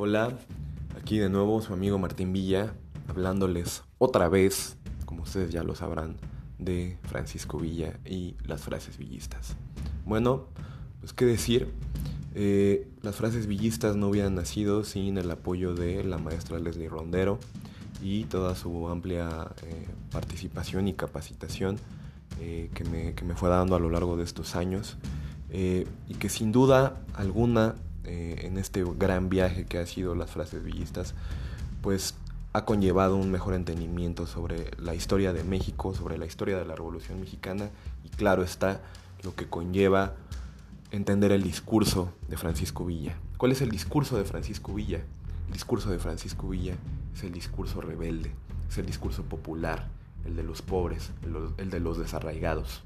Hola, aquí de nuevo su amigo Martín Villa, hablándoles otra vez, como ustedes ya lo sabrán, de Francisco Villa y las frases villistas. Bueno, pues qué decir, eh, las frases villistas no hubieran nacido sin el apoyo de la maestra Leslie Rondero y toda su amplia eh, participación y capacitación eh, que, me, que, me, fue dando a lo largo de estos años y que sin duda alguna eh, en este gran viaje que ha sido las frases villistas, pues ha conllevado un mejor entendimiento sobre la historia de México, sobre la historia de la Revolución Mexicana y claro está lo que conlleva entender el discurso de Francisco Villa. ¿Cuál es el discurso de Francisco Villa? El discurso de Francisco Villa es el discurso rebelde, es el discurso popular, el de los pobres, el de los desarraigados.